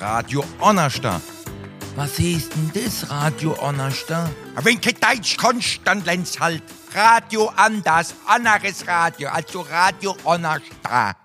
Radio Onnerstar. Was heißt denn das, Radio Onnerstar? Wenn kein Deutsch kannst, dann lernst halt Radio anders, anderes Radio, also Radio Onnerstar.